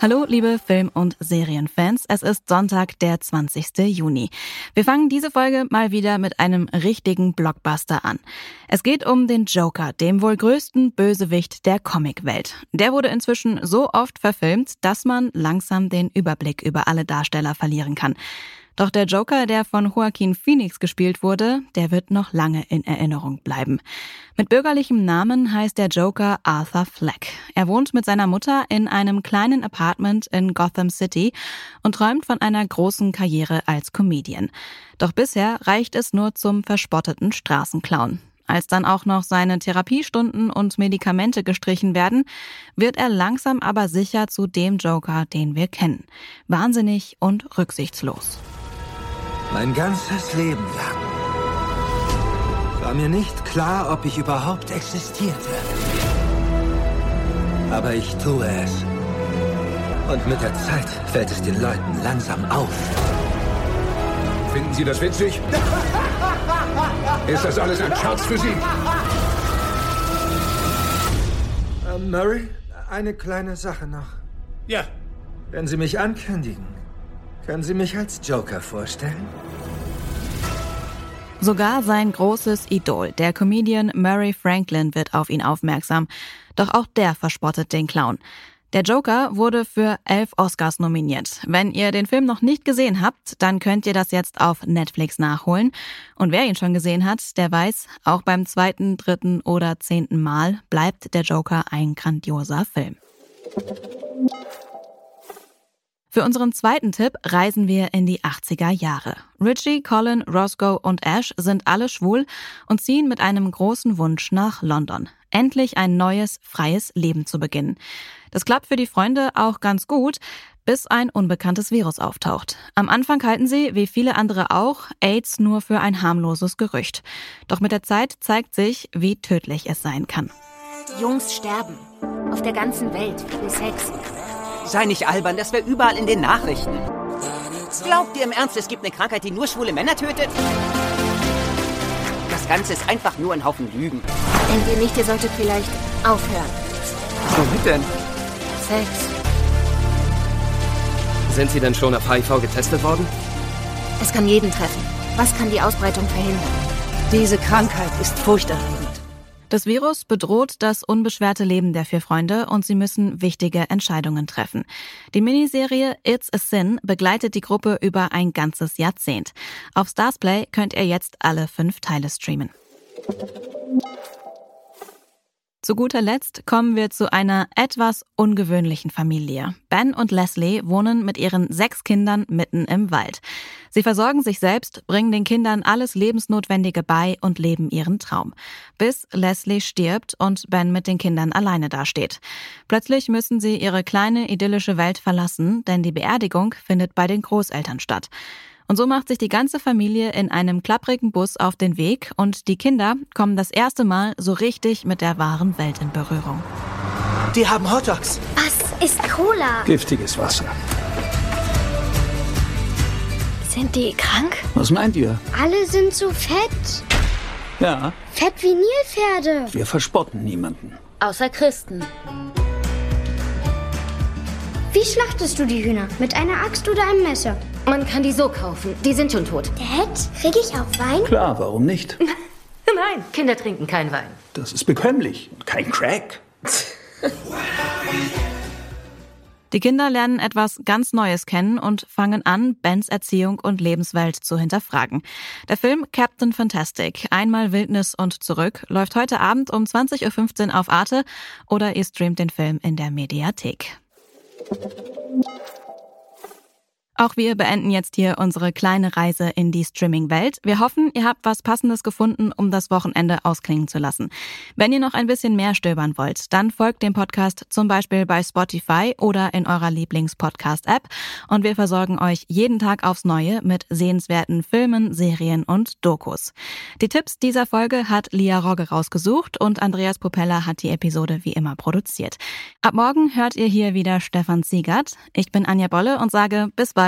Hallo, liebe Film- und Serienfans. Es ist Sonntag, der 20. Juni. Wir fangen diese Folge mal wieder mit einem richtigen Blockbuster an. Es geht um den Joker, dem wohl größten Bösewicht der Comicwelt. Der wurde inzwischen so oft verfilmt, dass man langsam den Überblick über alle Darsteller verlieren kann. Doch der Joker, der von Joaquin Phoenix gespielt wurde, der wird noch lange in Erinnerung bleiben. Mit bürgerlichem Namen heißt der Joker Arthur Fleck. Er wohnt mit seiner Mutter in einem kleinen Apartment in Gotham City und träumt von einer großen Karriere als Comedian. Doch bisher reicht es nur zum verspotteten Straßenclown. Als dann auch noch seine Therapiestunden und Medikamente gestrichen werden, wird er langsam aber sicher zu dem Joker, den wir kennen. Wahnsinnig und rücksichtslos. Mein ganzes Leben lang war mir nicht klar, ob ich überhaupt existierte. Aber ich tue es. Und mit der Zeit fällt es den Leuten langsam auf. Finden Sie das witzig? Ist das alles ein Scherz für Sie? Äh, Murray, eine kleine Sache noch. Ja. Wenn Sie mich ankündigen, können Sie mich als Joker vorstellen? Sogar sein großes Idol, der Comedian Murray Franklin, wird auf ihn aufmerksam. Doch auch der verspottet den Clown. Der Joker wurde für elf Oscars nominiert. Wenn ihr den Film noch nicht gesehen habt, dann könnt ihr das jetzt auf Netflix nachholen. Und wer ihn schon gesehen hat, der weiß, auch beim zweiten, dritten oder zehnten Mal bleibt der Joker ein grandioser Film. Für unseren zweiten Tipp reisen wir in die 80er Jahre. Richie, Colin, Roscoe und Ash sind alle schwul und ziehen mit einem großen Wunsch nach London. Endlich ein neues, freies Leben zu beginnen. Das klappt für die Freunde auch ganz gut, bis ein unbekanntes Virus auftaucht. Am Anfang halten sie, wie viele andere auch, AIDS nur für ein harmloses Gerücht. Doch mit der Zeit zeigt sich, wie tödlich es sein kann. Jungs sterben. Auf der ganzen Welt für Sex. Sei nicht albern, das wäre überall in den Nachrichten. Glaubt ihr im Ernst, es gibt eine Krankheit, die nur schwule Männer tötet? Das Ganze ist einfach nur ein Haufen Lügen. Denkt ihr nicht, ihr solltet vielleicht aufhören? Womit denn? Sex. Sind Sie denn schon auf HIV getestet worden? Es kann jeden treffen. Was kann die Ausbreitung verhindern? Diese Krankheit ist furchterregend. Das Virus bedroht das unbeschwerte Leben der vier Freunde und sie müssen wichtige Entscheidungen treffen. Die Miniserie It's a Sin begleitet die Gruppe über ein ganzes Jahrzehnt. Auf Starsplay könnt ihr jetzt alle fünf Teile streamen. Zu guter Letzt kommen wir zu einer etwas ungewöhnlichen Familie. Ben und Leslie wohnen mit ihren sechs Kindern mitten im Wald. Sie versorgen sich selbst, bringen den Kindern alles Lebensnotwendige bei und leben ihren Traum. Bis Leslie stirbt und Ben mit den Kindern alleine dasteht. Plötzlich müssen sie ihre kleine idyllische Welt verlassen, denn die Beerdigung findet bei den Großeltern statt. Und so macht sich die ganze Familie in einem klapprigen Bus auf den Weg und die Kinder kommen das erste Mal so richtig mit der wahren Welt in Berührung. Die haben Hotdogs. Was ist Cola? Giftiges Wasser. Sind die krank? Was meint ihr? Alle sind so fett. Ja, Fett wie Nilpferde. wir verspotten niemanden. Außer Christen. Wie schlachtest du die Hühner? Mit einer Axt oder einem Messer? Man kann die so kaufen. Die sind schon tot. Dad, krieg ich auch Wein? Klar, warum nicht? Nein, Kinder trinken keinen Wein. Das ist bekömmlich und kein Crack. Die Kinder lernen etwas ganz Neues kennen und fangen an, Bens Erziehung und Lebenswelt zu hinterfragen. Der Film Captain Fantastic, einmal Wildnis und zurück, läuft heute Abend um 20.15 Uhr auf Arte oder ihr streamt den Film in der Mediathek. Thank you. Auch wir beenden jetzt hier unsere kleine Reise in die Streaming-Welt. Wir hoffen, ihr habt was Passendes gefunden, um das Wochenende ausklingen zu lassen. Wenn ihr noch ein bisschen mehr stöbern wollt, dann folgt dem Podcast zum Beispiel bei Spotify oder in eurer Lieblings-Podcast-App und wir versorgen euch jeden Tag aufs Neue mit sehenswerten Filmen, Serien und Dokus. Die Tipps dieser Folge hat Lia Rogge rausgesucht und Andreas Popella hat die Episode wie immer produziert. Ab morgen hört ihr hier wieder Stefan Siegert. Ich bin Anja Bolle und sage bis bald